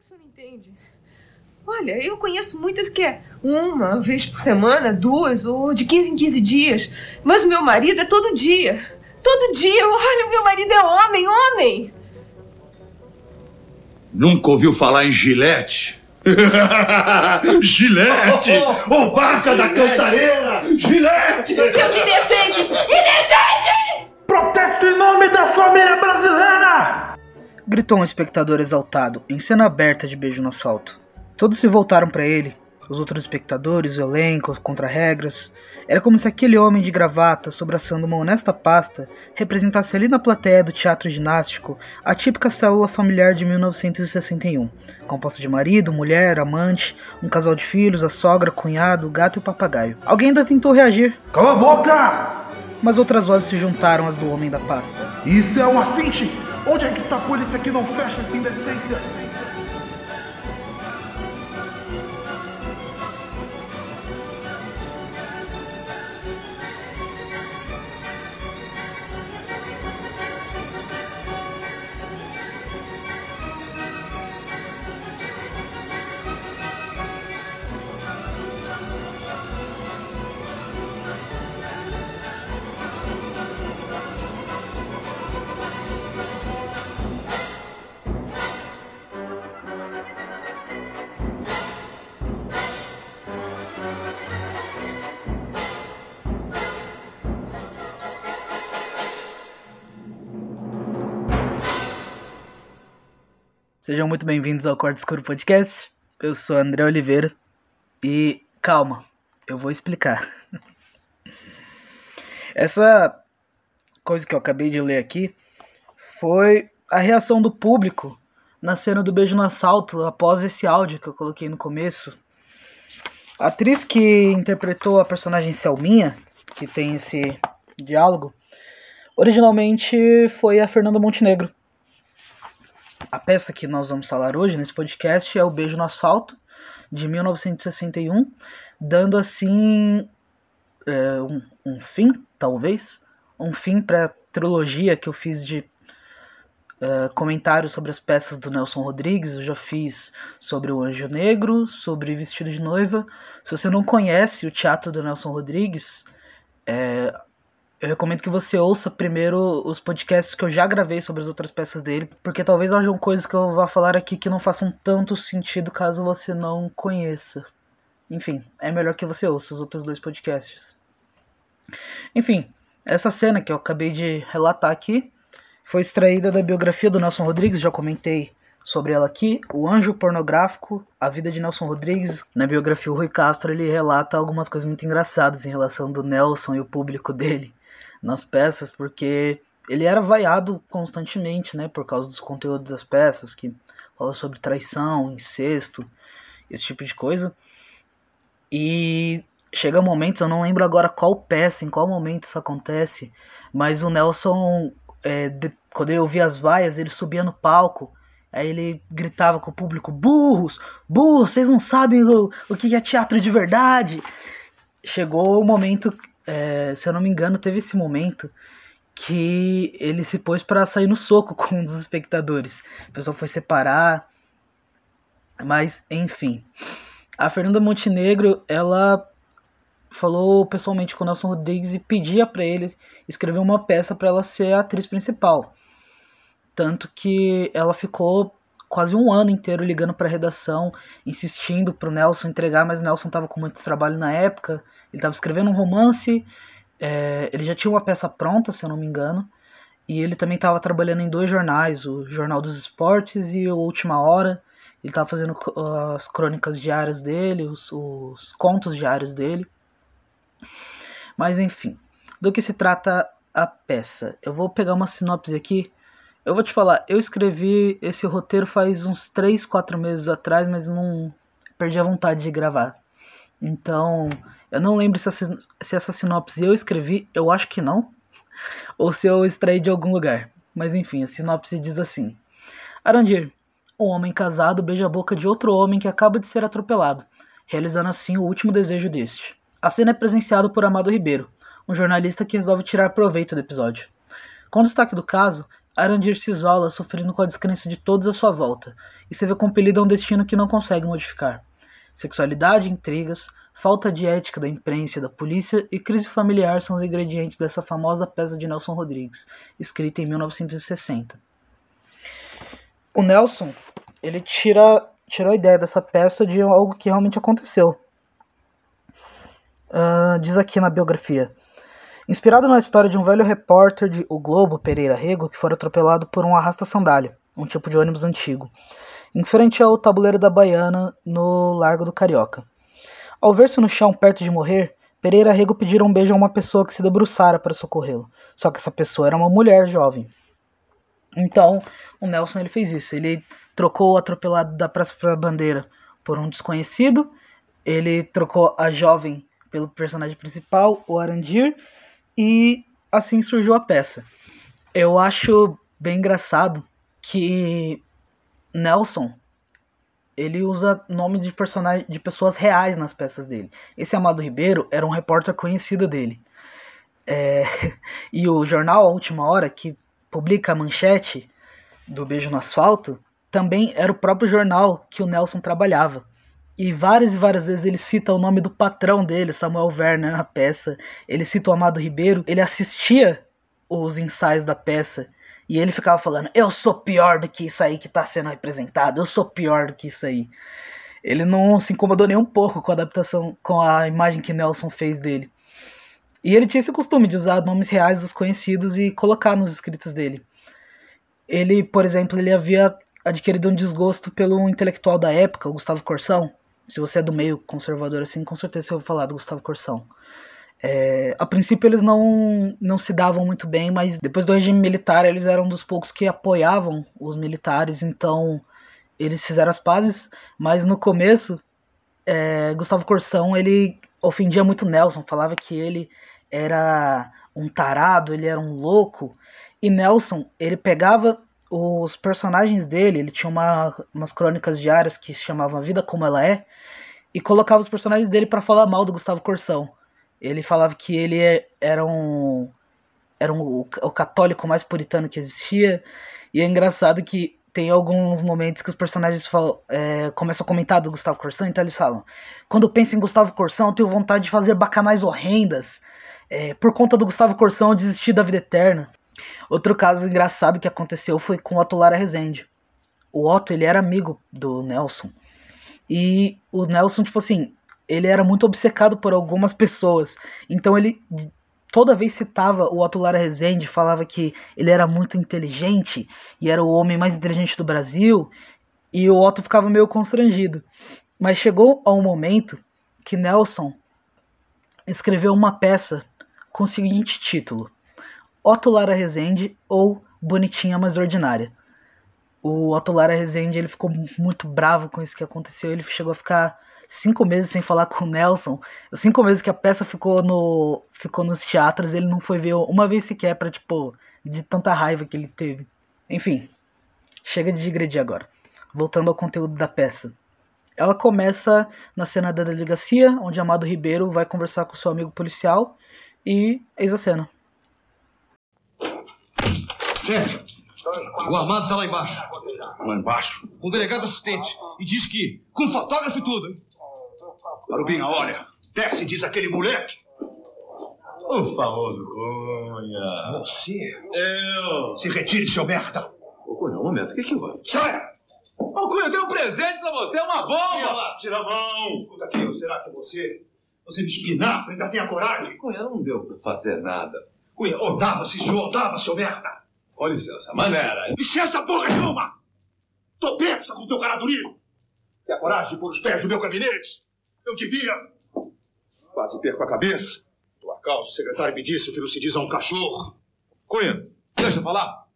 que o senhor não entende? Olha, eu conheço muitas que é uma vez por semana, duas, ou de 15 em 15 dias. Mas o meu marido é todo dia. Todo dia. Olha, o meu marido é homem, homem. Nunca ouviu falar em Gilete? Gilete! O Baca da Cantareira! Gilete! Seus indecentes! Indecentes! Protesto em nome da família brasileira! Gritou um espectador exaltado, em cena aberta de beijo no asfalto. Todos se voltaram para ele, os outros espectadores, o elenco, contra regras. Era como se aquele homem de gravata, sobraçando uma honesta pasta, representasse ali na plateia do teatro ginástico a típica célula familiar de 1961, composta de marido, mulher, amante, um casal de filhos, a sogra, cunhado, gato e papagaio. Alguém ainda tentou reagir. Cala a boca! Mas outras vozes se juntaram às do homem da pasta. Isso é um assinte! Onde é que está a polícia que não fecha esta indecência? Sejam muito bem-vindos ao Corte Escuro Podcast. Eu sou André Oliveira e calma, eu vou explicar. Essa coisa que eu acabei de ler aqui foi a reação do público na cena do beijo no assalto após esse áudio que eu coloquei no começo. A atriz que interpretou a personagem Selminha, que tem esse diálogo, originalmente foi a Fernanda Montenegro a peça que nós vamos falar hoje nesse podcast é O Beijo no Asfalto, de 1961, dando assim é, um, um, fim, talvez, um fim para a trilogia que eu fiz de é, comentários sobre as peças do Nelson Rodrigues. Eu já fiz sobre O Anjo Negro, sobre Vestido de Noiva. Se você não conhece o teatro do Nelson Rodrigues, é, eu recomendo que você ouça primeiro os podcasts que eu já gravei sobre as outras peças dele, porque talvez hajam coisas que eu vá falar aqui que não façam tanto sentido caso você não conheça. Enfim, é melhor que você ouça os outros dois podcasts. Enfim, essa cena que eu acabei de relatar aqui foi extraída da biografia do Nelson Rodrigues, já comentei sobre ela aqui, O Anjo Pornográfico, A Vida de Nelson Rodrigues. Na biografia, o Rui Castro ele relata algumas coisas muito engraçadas em relação do Nelson e o público dele nas peças, porque ele era vaiado constantemente, né, por causa dos conteúdos das peças, que fala sobre traição, incesto, esse tipo de coisa. E chega momentos, eu não lembro agora qual peça, em qual momento isso acontece, mas o Nelson, é, de, quando ele ouvia as vaias, ele subia no palco, aí ele gritava com o público: burros, burros, vocês não sabem o, o que é teatro de verdade. Chegou o momento é, se eu não me engano, teve esse momento que ele se pôs para sair no soco com um dos espectadores. O pessoal foi separar, mas enfim. A Fernanda Montenegro, ela falou pessoalmente com o Nelson Rodrigues e pedia para ele escrever uma peça para ela ser a atriz principal. Tanto que ela ficou quase um ano inteiro ligando para a redação, insistindo para o Nelson entregar, mas o Nelson estava com muito trabalho na época ele estava escrevendo um romance, é, ele já tinha uma peça pronta, se eu não me engano, e ele também estava trabalhando em dois jornais, o Jornal dos Esportes e o Última Hora. Ele estava fazendo as crônicas diárias dele, os, os contos diários dele. Mas enfim, do que se trata a peça? Eu vou pegar uma sinopse aqui. Eu vou te falar, eu escrevi esse roteiro faz uns 3, 4 meses atrás, mas não perdi a vontade de gravar. Então, eu não lembro se, essa, se essa sinopse eu escrevi, eu acho que não. Ou se eu extraí de algum lugar. Mas enfim, a sinopse diz assim: Arandir, um homem casado beija a boca de outro homem que acaba de ser atropelado, realizando assim o último desejo deste. A cena é presenciada por Amado Ribeiro, um jornalista que resolve tirar proveito do episódio. Com destaque do caso, Arandir se isola, sofrendo com a descrença de todos à sua volta, e se vê compelido a um destino que não consegue modificar. Sexualidade, intrigas, falta de ética da imprensa da polícia e crise familiar são os ingredientes dessa famosa peça de Nelson Rodrigues, escrita em 1960. O Nelson, ele tira, tirou a ideia dessa peça de algo que realmente aconteceu. Uh, diz aqui na biografia. Inspirado na história de um velho repórter de O Globo, Pereira Rego, que foi atropelado por um arrasta-sandália, um tipo de ônibus antigo, em frente ao tabuleiro da Baiana, no Largo do Carioca. Ao ver-se no chão perto de morrer, Pereira Rego pediu um beijo a uma pessoa que se debruçara para socorrê-lo. Só que essa pessoa era uma mulher jovem. Então, o Nelson ele fez isso. Ele trocou o atropelado da Praça para a Bandeira por um desconhecido. Ele trocou a jovem pelo personagem principal, o Arandir, e assim surgiu a peça. Eu acho bem engraçado que Nelson ele usa nomes de personagens de pessoas reais nas peças dele. Esse Amado Ribeiro era um repórter conhecido dele. É, e o jornal A Última Hora, que publica a manchete do Beijo no Asfalto, também era o próprio jornal que o Nelson trabalhava. E várias e várias vezes ele cita o nome do patrão dele, Samuel Werner, na peça. Ele cita o Amado Ribeiro. Ele assistia os ensaios da peça e ele ficava falando: Eu sou pior do que isso aí que está sendo representado, eu sou pior do que isso aí. Ele não se incomodou nem um pouco com a adaptação, com a imagem que Nelson fez dele. E ele tinha esse costume de usar nomes reais dos conhecidos e colocar nos escritos dele. Ele, por exemplo, ele havia adquirido um desgosto pelo intelectual da época, Gustavo Corsão, se você é do meio conservador assim, com certeza você ouviu falar do Gustavo Corsão. É, a princípio eles não, não se davam muito bem, mas depois do regime militar eles eram um dos poucos que apoiavam os militares, então eles fizeram as pazes, mas no começo é, Gustavo Corsão ele ofendia muito Nelson, falava que ele era um tarado, ele era um louco, e Nelson ele pegava os personagens dele, ele tinha uma, umas crônicas diárias que chamavam A Vida Como Ela É, e colocava os personagens dele para falar mal do Gustavo Corsão. Ele falava que ele é, era um era um, o, católico mais puritano que existia, e é engraçado que tem alguns momentos que os personagens falam, é, começam a comentar do Gustavo Corsão, então eles falam: Quando eu penso em Gustavo Corsão, eu tenho vontade de fazer bacanais horrendas. É, por conta do Gustavo Corsão, eu desisti da vida eterna. Outro caso engraçado que aconteceu foi com o Otto Lara Rezende. O Otto, ele era amigo do Nelson. E o Nelson, tipo assim, ele era muito obcecado por algumas pessoas. Então ele toda vez citava o Otto Lara Rezende, falava que ele era muito inteligente e era o homem mais inteligente do Brasil. E o Otto ficava meio constrangido. Mas chegou a um momento que Nelson escreveu uma peça com o seguinte título: Otto Lara Rezende ou Bonitinha Mas Ordinária. O Otto Lara Rezende ele ficou muito bravo com isso que aconteceu. Ele chegou a ficar cinco meses sem falar com o Nelson. Os cinco meses que a peça ficou no ficou nos teatros, ele não foi ver uma vez sequer para tipo de tanta raiva que ele teve. Enfim, chega de digredir agora. Voltando ao conteúdo da peça. Ela começa na cena da delegacia, onde Amado Ribeiro vai conversar com seu amigo policial e eis a cena. Chefe, o Armando tá lá embaixo. Lá embaixo? Com o delegado assistente. E diz que. com fotógrafo e tudo, hein? Arubinha, olha. Desce, diz aquele moleque. O famoso Cunha. Você? Eu. Se retire, seu merda. Ô, Cunha, um momento. O que que houve? Saia! Ô, Cunha, eu tenho um presente pra você, uma Tira bomba! lá, tira a mão. Escuta aqui, será que você... Você me espinafra, ainda tem a coragem? Cunha, não deu pra fazer nada. Cunha, odava, se senhor, odava, seu merda. Com licença, maneira. Licença porra nenhuma! Tô besta com teu cara durinho. Tem a coragem de pôr os pés no meu gabinete? Eu devia. Quase perco a cabeça. Tua causa, o secretário me disse que não se diz a um cachorro. Cunha, deixa eu falar.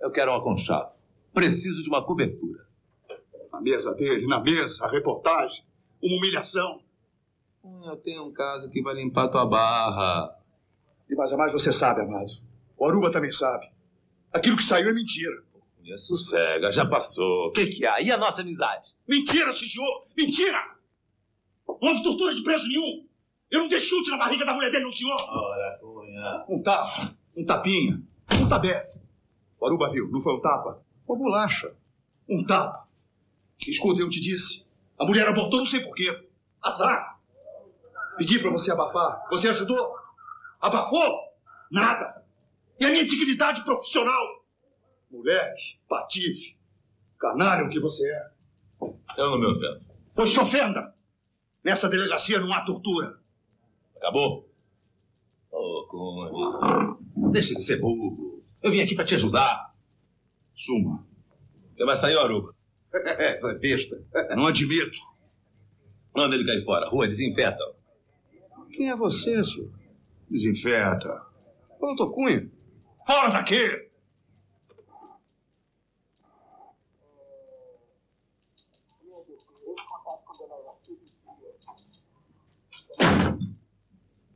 Eu quero um aconchavo. Preciso de uma cobertura. Na mesa dele, na mesa, a reportagem. Uma humilhação. Cunha, eu tenho um caso que vai limpar tua barra. E mais a mais você sabe, amado. O Aruba também sabe. Aquilo que saiu é mentira. Cunha, sossega, já passou. O que que há? E a nossa amizade? Mentira, senhor! Mentira! Não houve tortura de preso nenhum! Eu não dei chute na barriga da mulher dele, não, senhor! Ora, Cunha. Um tapa, um tapinha, um tabefe. O Aruba viu, não foi um tapa? Uma bolacha. Um tapa. Escuta, eu te disse. A mulher abortou, não sei porquê. Azar. Pedi pra você abafar. Você ajudou? Abafou? Nada. E a minha dignidade profissional? Moleque, patife, canalha o que você é. Eu não me ofendo. Pois se ofenda. Nessa delegacia não há tortura. Acabou? Ô, Cunha. Deixa de ser burro. Eu vim aqui pra te ajudar. Suma. Você vai sair, Aruba? É, tu é besta. Não admito. Manda ele cair fora. Rua, desinfeta. Quem é você, senhor? Desinfeta. Ô, doutor Cunha. Fora daqui!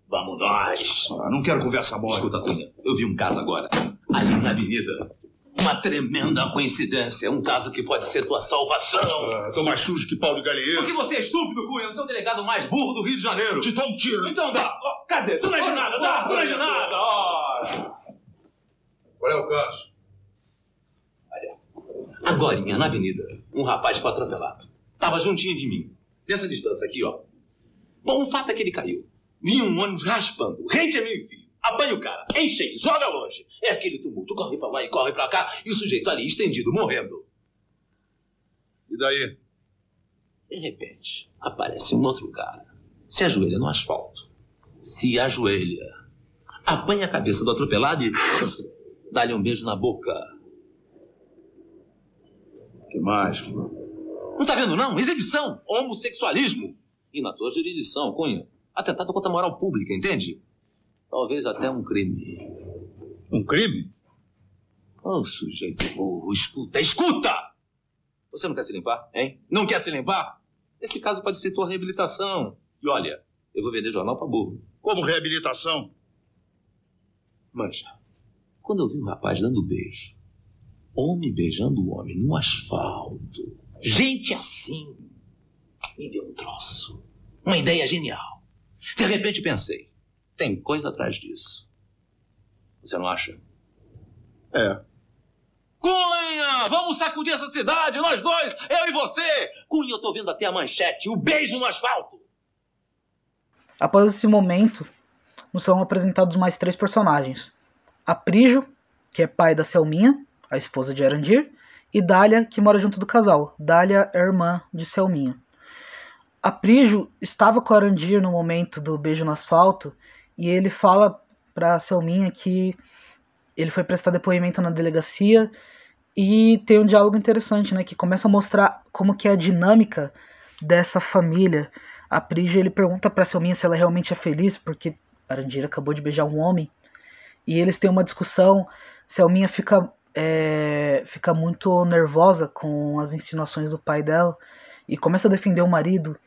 Vamos nós. Ah, não quero conversa mole. Escuta, Cunha. Eu vi um caso agora. Ali na avenida. Uma tremenda coincidência. Um caso que pode ser tua salvação. Ah, tô mais sujo que pau de galinheiro. Porque você é estúpido, Cunha. Você é o delegado mais burro do Rio de Janeiro. Te dou um tiro. Então dá. Cadê? Tu não é de nada, dá. Tu não é de nada. Qual é o caso? Agorinha, na avenida, um rapaz foi atropelado. Tava juntinho de mim. Nessa distância aqui, ó. Bom, o fato é que ele caiu. Vinha um ônibus raspando. Rente é meu filho. Apanha o cara, enche, joga longe. É aquele tumulto. Corre pra lá e corre pra cá. E o sujeito ali estendido, morrendo. E daí? De repente, aparece um outro cara. Se ajoelha no asfalto. Se ajoelha. Apanha a cabeça do atropelado e. Dá-lhe um beijo na boca. que mais? Não tá vendo, não? Exibição, homossexualismo. E na tua jurisdição, Cunha, atentado contra a moral pública, entende? Talvez até um crime. Um crime? Ô, sujeito burro, escuta, escuta! Você não quer se limpar, hein? Não quer se limpar? Esse caso pode ser tua reabilitação. E olha, eu vou vender jornal pra burro. Como reabilitação? Manja, quando eu vi um rapaz dando beijo, homem beijando homem no asfalto, gente assim, me deu um troço. Uma ideia genial. De repente pensei, tem coisa atrás disso. Você não acha? É. Cunha, vamos sacudir essa cidade, nós dois, eu e você. Cunha, eu tô vendo até a manchete, o beijo no asfalto. Após esse momento, nos são apresentados mais três personagens: Aprígio, que é pai da Selminha, a esposa de Arandir, e Dália, que mora junto do casal. Dália é irmã de Selminha. Aprígio estava com Arandir no momento do beijo no asfalto e ele fala pra Selminha que ele foi prestar depoimento na delegacia e tem um diálogo interessante, né, que começa a mostrar como que é a dinâmica dessa família. Aprígio ele pergunta pra Selminha se ela realmente é feliz porque Arandir acabou de beijar um homem e eles têm uma discussão. Selminha fica é, fica muito nervosa com as insinuações do pai dela e começa a defender o marido.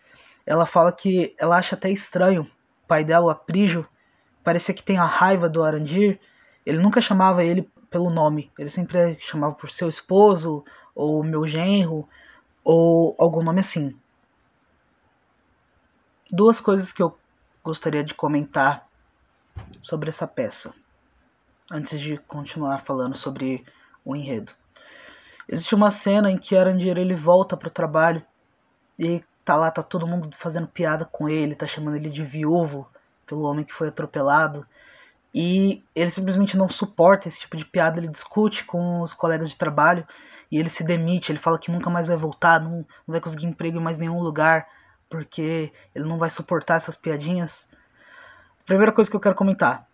Ela fala que ela acha até estranho o pai dela, o Aprígio, parecia que tem a raiva do Arandir. Ele nunca chamava ele pelo nome, ele sempre chamava por seu esposo, ou meu genro, ou algum nome assim. Duas coisas que eu gostaria de comentar sobre essa peça, antes de continuar falando sobre o enredo. Existe uma cena em que Arandir ele volta pro trabalho e tá lá, tá todo mundo fazendo piada com ele, tá chamando ele de viúvo pelo homem que foi atropelado. E ele simplesmente não suporta esse tipo de piada, ele discute com os colegas de trabalho e ele se demite, ele fala que nunca mais vai voltar, não, não vai conseguir emprego em mais nenhum lugar, porque ele não vai suportar essas piadinhas. Primeira coisa que eu quero comentar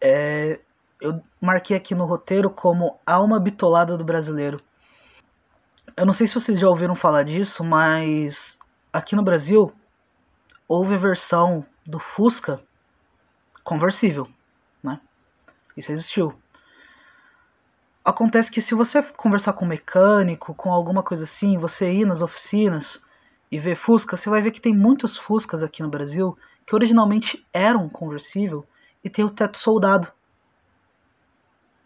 é eu marquei aqui no roteiro como alma bitolada do brasileiro. Eu não sei se vocês já ouviram falar disso, mas aqui no Brasil houve a versão do Fusca conversível, né? Isso existiu. Acontece que se você conversar com um mecânico, com alguma coisa assim, você ir nas oficinas e ver Fusca, você vai ver que tem muitos Fuscas aqui no Brasil que originalmente eram conversível e tem o teto soldado.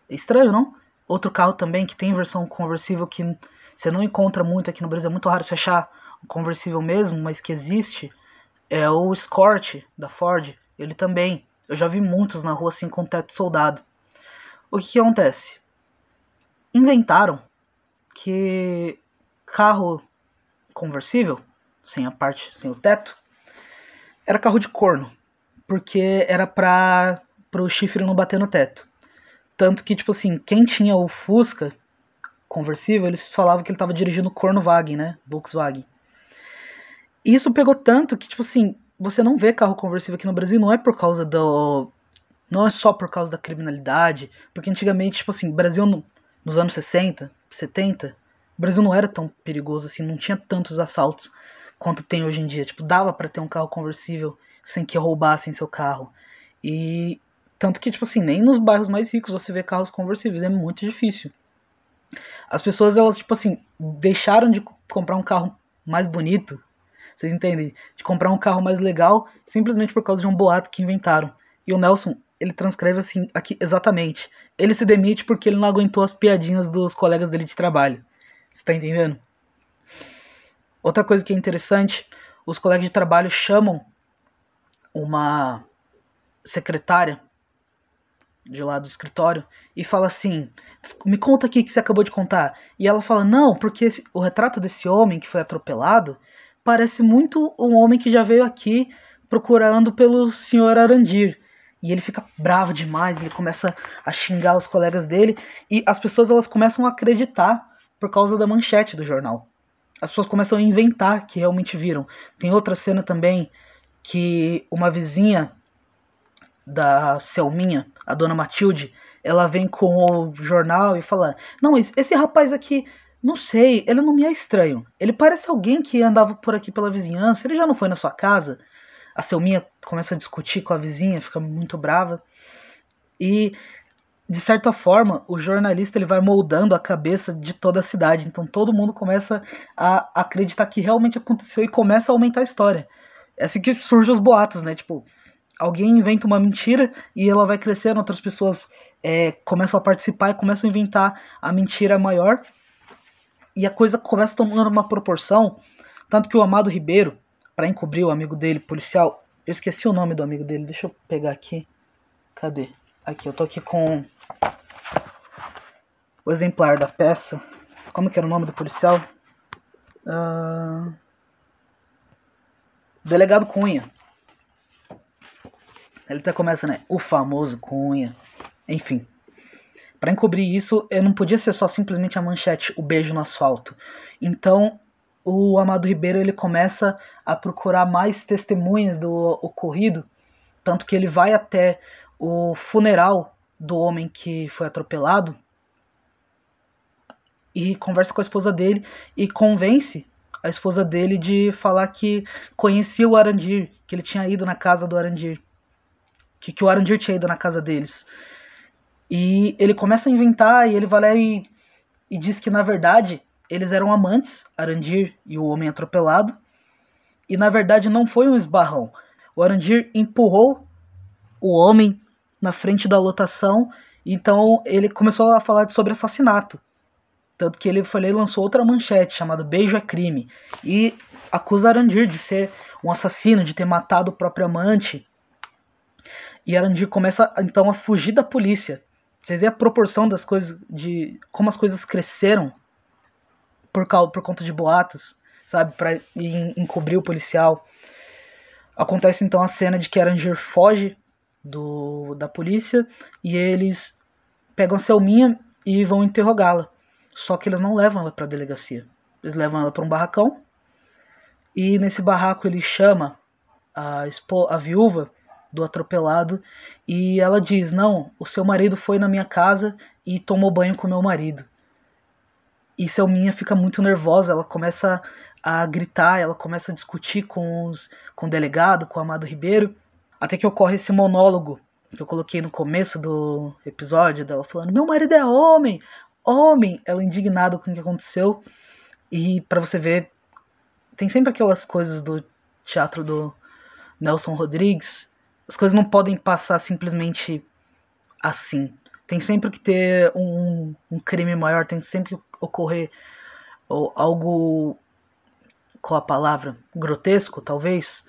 É estranho, não? Outro carro também que tem versão conversível que você não encontra muito aqui no Brasil, é muito raro você achar um conversível mesmo, mas que existe, é o Escort da Ford. Ele também. Eu já vi muitos na rua assim com teto soldado. O que, que acontece? inventaram que carro conversível, sem a parte, sem o teto, era carro de corno, porque era pra pro chifre não bater no teto. Tanto que, tipo assim, quem tinha o Fusca conversível, eles falavam que ele tava dirigindo Cornowagen, né? Volkswagen. E isso pegou tanto que, tipo assim, você não vê carro conversível aqui no Brasil, não é por causa do. Não é só por causa da criminalidade. Porque antigamente, tipo assim, Brasil no, nos anos 60, 70, o Brasil não era tão perigoso assim, não tinha tantos assaltos quanto tem hoje em dia. Tipo, dava para ter um carro conversível sem que roubassem seu carro. E tanto que, tipo assim, nem nos bairros mais ricos você vê carros conversíveis, é muito difícil. As pessoas, elas, tipo assim, deixaram de comprar um carro mais bonito, vocês entendem? De comprar um carro mais legal, simplesmente por causa de um boato que inventaram. E o Nelson, ele transcreve assim, aqui, exatamente. Ele se demite porque ele não aguentou as piadinhas dos colegas dele de trabalho. Você tá entendendo? Outra coisa que é interessante, os colegas de trabalho chamam uma secretária de lá do escritório e fala assim: Me conta aqui que você acabou de contar. E ela fala: Não, porque esse, o retrato desse homem que foi atropelado parece muito um homem que já veio aqui procurando pelo senhor Arandir. E ele fica bravo demais, ele começa a xingar os colegas dele e as pessoas elas começam a acreditar por causa da manchete do jornal. As pessoas começam a inventar que realmente viram. Tem outra cena também que uma vizinha da Selminha, a dona Matilde, ela vem com o jornal e fala: Não, esse rapaz aqui, não sei, ele não me é estranho. Ele parece alguém que andava por aqui pela vizinhança. Ele já não foi na sua casa? A Selminha começa a discutir com a vizinha, fica muito brava. E, de certa forma, o jornalista ele vai moldando a cabeça de toda a cidade. Então todo mundo começa a acreditar que realmente aconteceu e começa a aumentar a história. É assim que surgem os boatos, né? Tipo, alguém inventa uma mentira e ela vai crescendo, outras pessoas é, começam a participar e começam a inventar a mentira maior. E a coisa começa tomando uma proporção, tanto que o Amado Ribeiro, para encobrir o amigo dele, policial, eu esqueci o nome do amigo dele, deixa eu pegar aqui. Cadê? Aqui, eu tô aqui com o exemplar da peça. Como que era o nome do policial? Uh... Delegado Cunha. Ele até começa, né? O famoso Cunha. Enfim. Para encobrir isso, não podia ser só simplesmente a manchete, o beijo no asfalto. Então, o Amado Ribeiro ele começa a procurar mais testemunhas do ocorrido, tanto que ele vai até o funeral do homem que foi atropelado e conversa com a esposa dele e convence a esposa dele de falar que conhecia o Arandir, que ele tinha ido na casa do Arandir que, que o Arandir tinha ido na casa deles. E ele começa a inventar e ele vai lá e, e diz que na verdade eles eram amantes, Arandir e o homem atropelado. E na verdade não foi um esbarrão. O Arandir empurrou o homem na frente da lotação, então ele começou a falar sobre assassinato. Tanto que ele foi lá e lançou outra manchete chamada Beijo é Crime. E acusa Arandir de ser um assassino, de ter matado o próprio amante. E Arandir começa então a fugir da polícia. Vocês veem a proporção das coisas, de como as coisas cresceram por, causa, por conta de boatos, sabe? Pra encobrir o policial. Acontece então a cena de que Arandir foge do, da polícia e eles pegam a Selminha e vão interrogá-la. Só que eles não levam ela para a delegacia. Eles levam ela para um barracão e nesse barraco ele chama a, a viúva do atropelado e ela diz: Não, o seu marido foi na minha casa e tomou banho com meu marido. E Selminha fica muito nervosa, ela começa a gritar, ela começa a discutir com, os, com o delegado, com o Amado Ribeiro, até que ocorre esse monólogo que eu coloquei no começo do episódio dela falando: Meu marido é homem, homem! Ela indignada com o que aconteceu. E para você ver, tem sempre aquelas coisas do teatro do Nelson Rodrigues as coisas não podem passar simplesmente assim. Tem sempre que ter um, um crime maior, tem sempre que ocorrer ou, algo. Qual a palavra? Grotesco, talvez.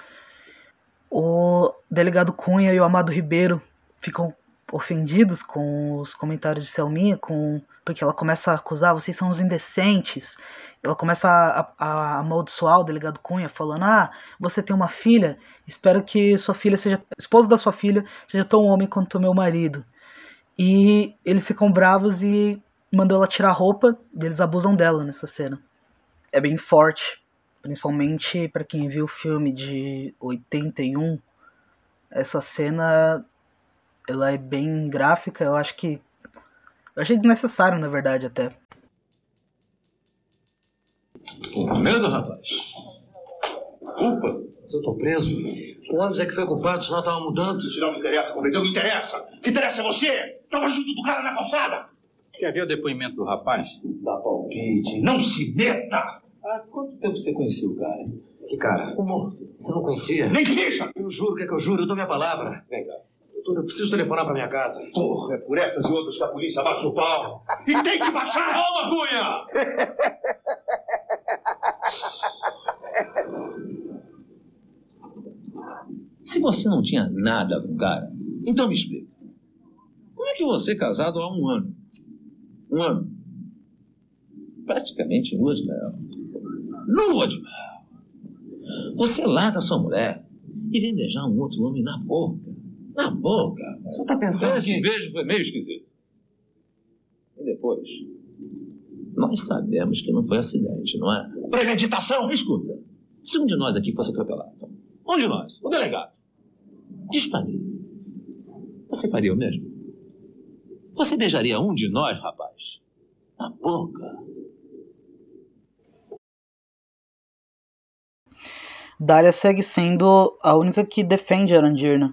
O delegado Cunha e o Amado Ribeiro ficam ofendidos com os comentários de Selminha, com porque ela começa a acusar, vocês são os indecentes. Ela começa a, a, a amaldiçoar o delegado Cunha, falando: Ah, você tem uma filha, espero que sua filha seja. esposa da sua filha seja tão homem quanto meu marido. E eles ficam bravos e mandam ela tirar a roupa, e eles abusam dela nessa cena. É bem forte, principalmente para quem viu o filme de 81. Essa cena ela é bem gráfica, eu acho que eu achei desnecessário, na verdade, até. Com medo, rapaz? Culpa? Se eu tô preso, o ônibus é que foi culpado, senão tava mudando. Isso não me interessa, comandante, não me interessa. O que interessa é você. Tava junto do cara na calçada. Quer ver o depoimento do rapaz? Dá palpite. Não se meta. Há quanto tempo você conhecia o cara? Que cara? O morto. Eu não conhecia. Nem ficha. Eu juro que é que eu juro, eu dou minha palavra. Vem cá. Doutor, eu preciso telefonar pra minha casa. Porra, é por essas e outras que a polícia baixa o pau. E tem que baixar. Calma, Cunha! Se você não tinha nada com o cara, então me explica. Como é que você é casado há um ano? Um ano. Praticamente lua de mel. Lua de mel. Você larga sua mulher e vem beijar um outro homem na boca. Na boca. Você tá pensando Esse que... beijo foi meio esquisito. E depois? Nós sabemos que não foi acidente, não é? Premeditação. Escuta, se um de nós aqui fosse atropelado, um de nós, o delegado, dispare. Você faria o mesmo? Você beijaria um de nós, rapaz? Na boca. Dália segue sendo a única que defende Arandir, né?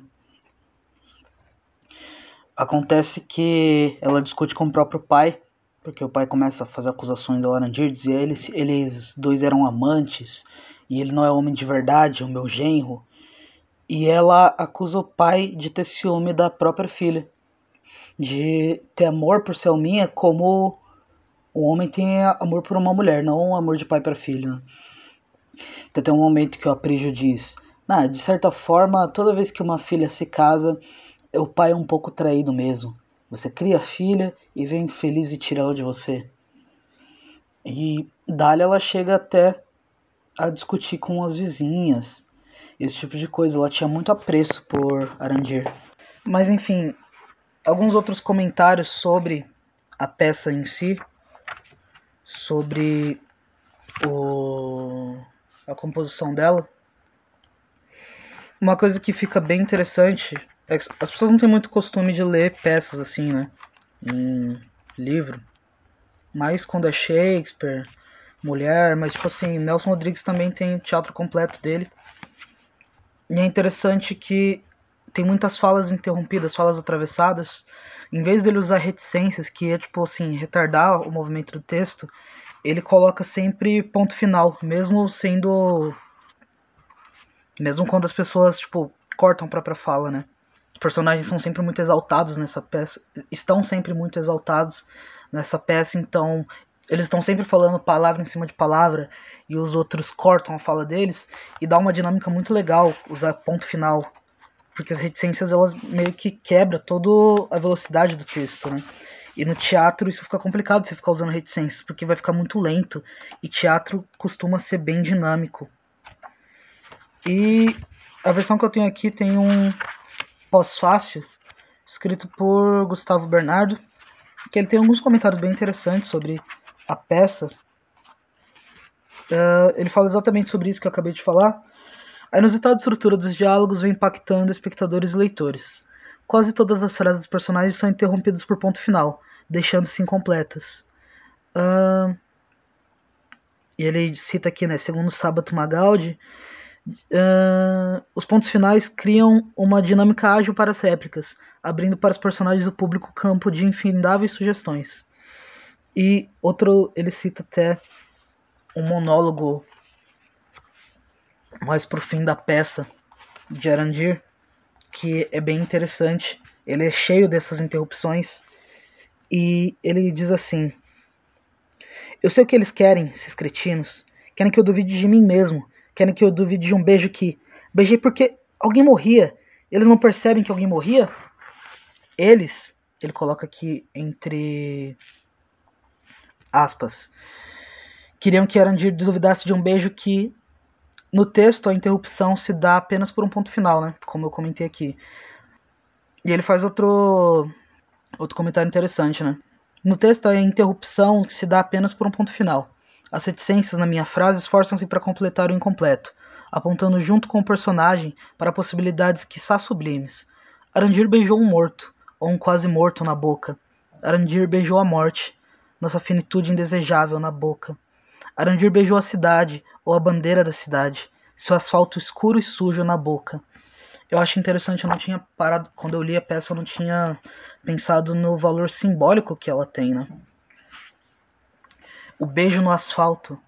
Acontece que ela discute com o próprio pai, porque o pai começa a fazer acusações ao Arandir, dizia eles, eles dois eram amantes, e ele não é homem de verdade, é o meu genro. E ela acusa o pai de ter ciúme da própria filha, de ter amor por Selminha como o homem tem amor por uma mulher, não amor de pai para filho. Né? Então tem um momento que o Aprígio diz, de certa forma, toda vez que uma filha se casa, o pai é um pouco traído mesmo. Você cria a filha e vem feliz e tira ela de você. E Dália ela chega até a discutir com as vizinhas, esse tipo de coisa. Ela tinha muito apreço por Arandir. Mas enfim, alguns outros comentários sobre a peça em si, sobre o, a composição dela. Uma coisa que fica bem interessante é as pessoas não têm muito costume de ler peças assim, né? Em livro. Mas quando é Shakespeare, mulher, mas tipo assim, Nelson Rodrigues também tem teatro completo dele. E é interessante que tem muitas falas interrompidas, falas atravessadas. Em vez dele usar reticências, que é tipo assim, retardar o movimento do texto, ele coloca sempre ponto final, mesmo sendo. Mesmo quando as pessoas, tipo, cortam a própria fala, né? Personagens são sempre muito exaltados nessa peça, estão sempre muito exaltados nessa peça, então eles estão sempre falando palavra em cima de palavra e os outros cortam a fala deles e dá uma dinâmica muito legal usar ponto final, porque as reticências elas meio que quebra toda a velocidade do texto, né? E no teatro isso fica complicado você ficar usando reticências, porque vai ficar muito lento e teatro costuma ser bem dinâmico. E a versão que eu tenho aqui tem um pós-fácil escrito por Gustavo Bernardo, que ele tem alguns comentários bem interessantes sobre a peça. Uh, ele fala exatamente sobre isso que eu acabei de falar. A inusitada estrutura dos diálogos vem impactando espectadores e leitores. Quase todas as frases dos personagens são interrompidas por ponto final, deixando-se incompletas. Uh, e ele cita aqui, né, segundo Sábato Magaldi, uh, os pontos finais criam uma dinâmica ágil para as réplicas, abrindo para os personagens do público campo de infindáveis sugestões. E outro, ele cita até um monólogo mais pro fim da peça de Arandir, que é bem interessante. Ele é cheio dessas interrupções e ele diz assim: Eu sei o que eles querem, esses cretinos. Querem que eu duvide de mim mesmo. Querem que eu duvide de um beijo que beijei porque alguém morria. Eles não percebem que alguém morria? Eles, ele coloca aqui entre aspas, queriam que Arandir duvidasse de um beijo que no texto a interrupção se dá apenas por um ponto final, né? Como eu comentei aqui. E ele faz outro outro comentário interessante, né? No texto a interrupção se dá apenas por um ponto final. As reticências na minha frase esforçam-se para completar o incompleto, apontando junto com o personagem para possibilidades quiçá sublimes. Arandir beijou um morto, ou um quase morto na boca. Arandir beijou a morte, nossa finitude indesejável na boca. Arandir beijou a cidade, ou a bandeira da cidade, seu asfalto escuro e sujo na boca. Eu acho interessante, eu não tinha parado, quando eu li a peça, eu não tinha pensado no valor simbólico que ela tem, né? O beijo no asfalto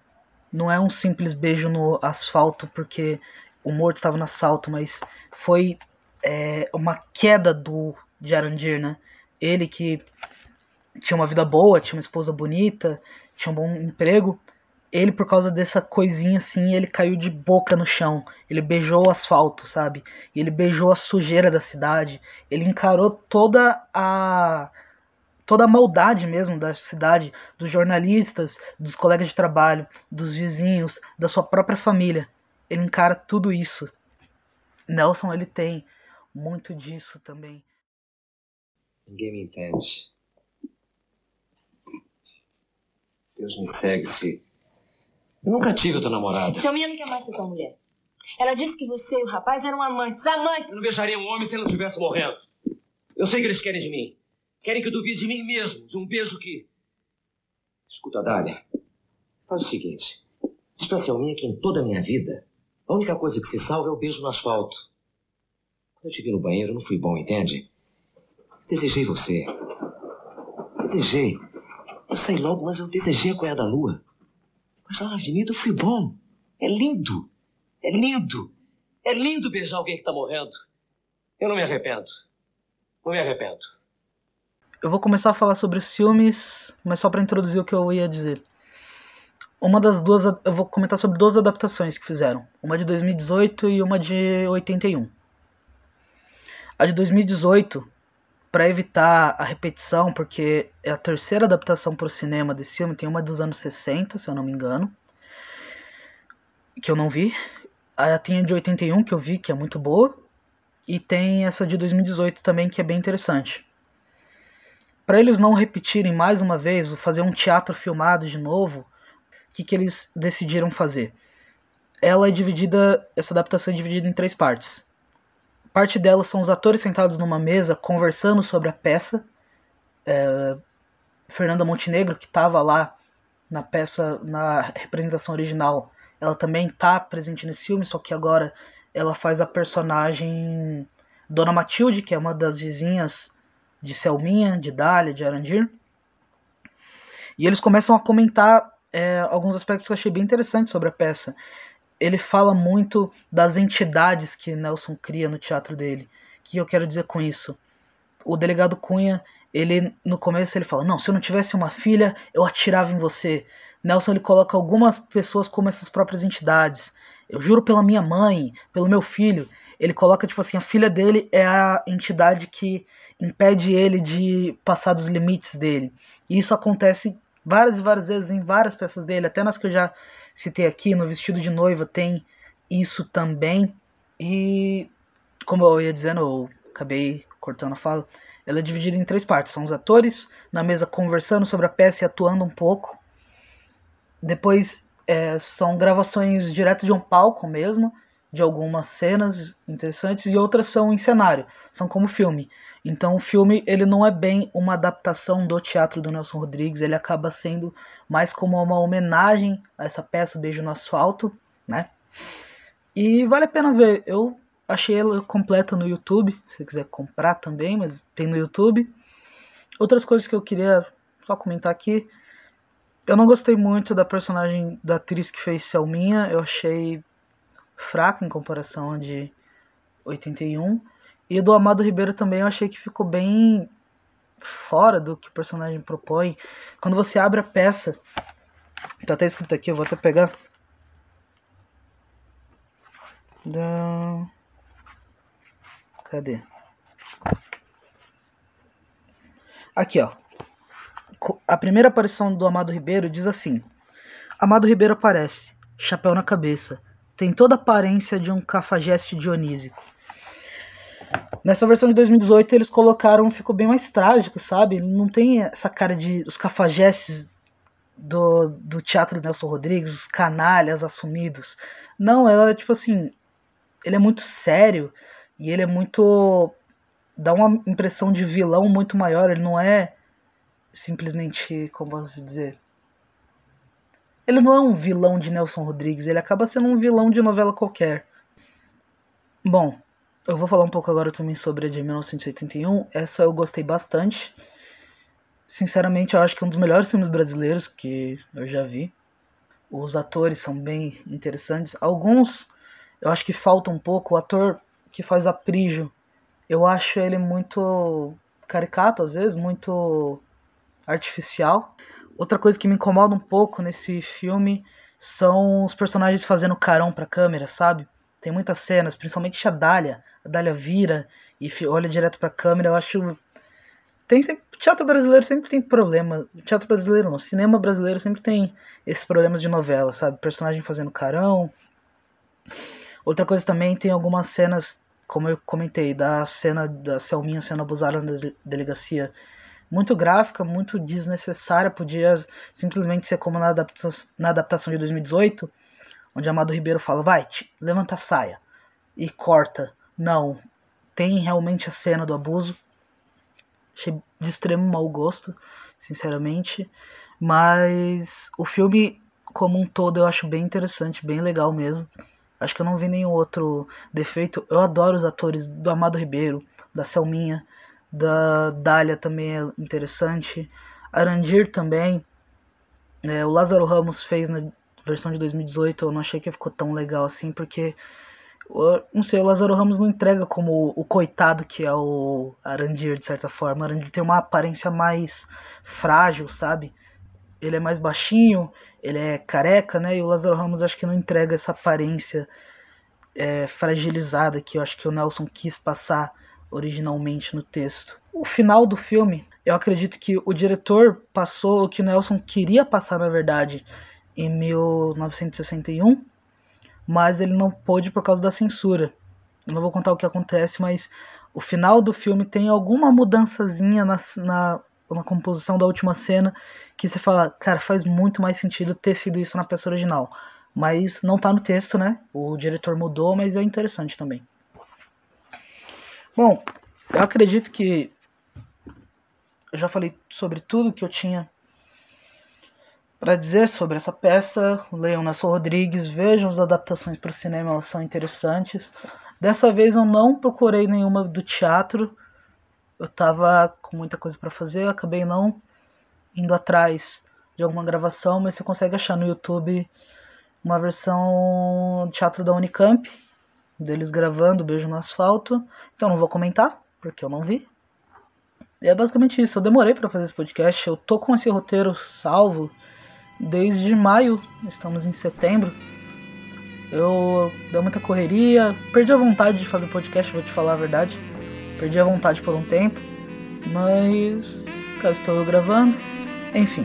não é um simples beijo no asfalto porque o morto estava no asfalto, mas foi é, uma queda do de né? Ele que tinha uma vida boa, tinha uma esposa bonita, tinha um bom emprego. Ele, por causa dessa coisinha assim, ele caiu de boca no chão. Ele beijou o asfalto, sabe? Ele beijou a sujeira da cidade. Ele encarou toda a. toda a maldade mesmo da cidade, dos jornalistas, dos colegas de trabalho, dos vizinhos, da sua própria família. Ele encara tudo isso. Nelson, ele tem muito disso também. Ninguém me entende. Deus me segue se. Eu nunca tive outra namorada. Selminha não quer mais ser tua mulher. Ela disse que você e o rapaz eram amantes. Amantes! Eu não beijaria um homem se ele não estivesse morrendo. Eu sei que eles querem de mim. Querem que eu duvide de mim mesmo. De um beijo que. Escuta, Dália. Faz o seguinte. Diz pra Selminha que em toda a minha vida, a única coisa que se salva é o beijo no asfalto. Quando eu te vi no banheiro, não fui bom, entende? Eu desejei você. Desejei. Eu saí logo, mas eu desejei a da lua. Mas lá na avenida eu fui bom. É lindo. É lindo. É lindo beijar alguém que tá morrendo. Eu não me arrependo. Não me arrependo. Eu vou começar a falar sobre os filmes, mas só para introduzir o que eu ia dizer. Uma das duas, eu vou comentar sobre duas adaptações que fizeram, uma de 2018 e uma de 81. A de 2018, para evitar a repetição, porque é a terceira adaptação para o cinema desse filme, tem uma dos anos 60, se eu não me engano, que eu não vi. Aí tem a de 81 que eu vi, que é muito boa, e tem essa de 2018 também, que é bem interessante. Para eles não repetirem mais uma vez, fazer um teatro filmado de novo, o que, que eles decidiram fazer? Ela é dividida, essa adaptação é dividida em três partes. Parte dela são os atores sentados numa mesa conversando sobre a peça. É, Fernanda Montenegro, que estava lá na peça, na representação original, ela também está presente nesse filme, só que agora ela faz a personagem Dona Matilde, que é uma das vizinhas de Selminha, de Dália, de Arandir. E eles começam a comentar é, alguns aspectos que eu achei bem interessantes sobre a peça ele fala muito das entidades que Nelson cria no teatro dele. O que eu quero dizer com isso? O delegado Cunha, ele no começo ele fala: "Não, se eu não tivesse uma filha, eu atirava em você". Nelson ele coloca algumas pessoas como essas próprias entidades. Eu juro pela minha mãe, pelo meu filho. Ele coloca tipo assim, a filha dele é a entidade que impede ele de passar dos limites dele. E isso acontece várias e várias vezes em várias peças dele, até nas que eu já citei aqui, no vestido de noiva tem isso também. E como eu ia dizendo, eu acabei cortando a fala, ela é dividida em três partes. São os atores na mesa conversando sobre a peça e atuando um pouco. Depois é, são gravações direto de um palco mesmo, de algumas cenas interessantes, e outras são em cenário, são como filme. Então o filme ele não é bem uma adaptação do teatro do Nelson Rodrigues, ele acaba sendo mais como uma homenagem a essa peça, o Beijo no Asfalto, né? E vale a pena ver. Eu achei ela completa no YouTube, se quiser comprar também, mas tem no YouTube. Outras coisas que eu queria só comentar aqui. Eu não gostei muito da personagem da atriz que fez Selminha, eu achei fraca em comparação de 81. E do Amado Ribeiro também eu achei que ficou bem fora do que o personagem propõe. Quando você abre a peça, tá até escrito aqui, eu vou até pegar. Da... Cadê? Aqui, ó. A primeira aparição do Amado Ribeiro diz assim: Amado Ribeiro aparece, chapéu na cabeça, tem toda a aparência de um cafajeste dionísico. Nessa versão de 2018 eles colocaram, ficou bem mais trágico, sabe? Não tem essa cara de os cafajestes do, do teatro Nelson Rodrigues, os canalhas assumidos. Não, ela tipo assim, ele é muito sério e ele é muito dá uma impressão de vilão muito maior, ele não é simplesmente, como posso dizer, ele não é um vilão de Nelson Rodrigues, ele acaba sendo um vilão de novela qualquer. Bom, eu vou falar um pouco agora também sobre a de 1981. Essa eu gostei bastante. Sinceramente, eu acho que é um dos melhores filmes brasileiros que eu já vi. Os atores são bem interessantes. Alguns eu acho que falta um pouco. O ator que faz a eu acho ele muito caricato às vezes, muito artificial. Outra coisa que me incomoda um pouco nesse filme são os personagens fazendo carão pra câmera, sabe? Tem muitas cenas, principalmente a Dália. A Dália vira e olha direto pra câmera. Eu acho. Tem sempre... Teatro brasileiro sempre tem problema. Teatro brasileiro não. Cinema brasileiro sempre tem esses problemas de novela, sabe? Personagem fazendo carão. Outra coisa também, tem algumas cenas, como eu comentei, da cena da Selminha sendo abusada na delegacia muito gráfica, muito desnecessária, podia simplesmente ser como na adaptação, na adaptação de 2018, onde Amado Ribeiro fala, vai, levanta a saia, e corta. Não, tem realmente a cena do abuso, achei de extremo mau gosto, sinceramente, mas o filme como um todo eu acho bem interessante, bem legal mesmo. Acho que eu não vi nenhum outro defeito. Eu adoro os atores do Amado Ribeiro, da Selminha, da Dália também é interessante. Arandir também. É, o Lázaro Ramos fez na versão de 2018, eu não achei que ficou tão legal assim, porque não sei, o Lázaro Ramos não entrega como o coitado que é o Arandir, de certa forma. Arandir tem uma aparência mais frágil, sabe? Ele é mais baixinho, ele é careca, né? E o Lázaro Ramos acho que não entrega essa aparência é, fragilizada que eu acho que o Nelson quis passar originalmente no texto. O final do filme, eu acredito que o diretor passou o que o Nelson queria passar, na verdade, em 1961, mas ele não pôde por causa da censura. Eu não vou contar o que acontece, mas o final do filme tem alguma mudançazinha na, na, na composição da última cena que você fala, cara, faz muito mais sentido ter sido isso na peça original. Mas não tá no texto, né? O diretor mudou, mas é interessante também. Bom, eu acredito que eu já falei sobre tudo que eu tinha para dizer sobre essa peça. Leiam Nelson Rodrigues, vejam as adaptações para o cinema, elas são interessantes. Dessa vez eu não procurei nenhuma do teatro. Eu tava com muita coisa para fazer, acabei não indo atrás de alguma gravação, mas você consegue achar no YouTube uma versão teatro da Unicamp deles gravando Beijo no Asfalto. Então não vou comentar, porque eu não vi. E é basicamente isso. Eu demorei para fazer esse podcast. Eu tô com esse roteiro salvo desde maio. Estamos em setembro. Eu dei muita correria, perdi a vontade de fazer podcast, vou te falar a verdade. Perdi a vontade por um tempo, mas cá estou eu gravando. Enfim,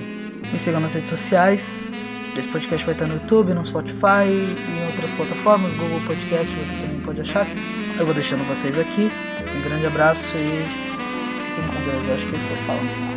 me sigam nas redes sociais, esse podcast vai estar no YouTube, no Spotify e em outras plataformas, Google Podcast, você também pode achar. Eu vou deixando vocês aqui. Um grande abraço e fiquem com Deus. Eu acho que é isso que eu falo.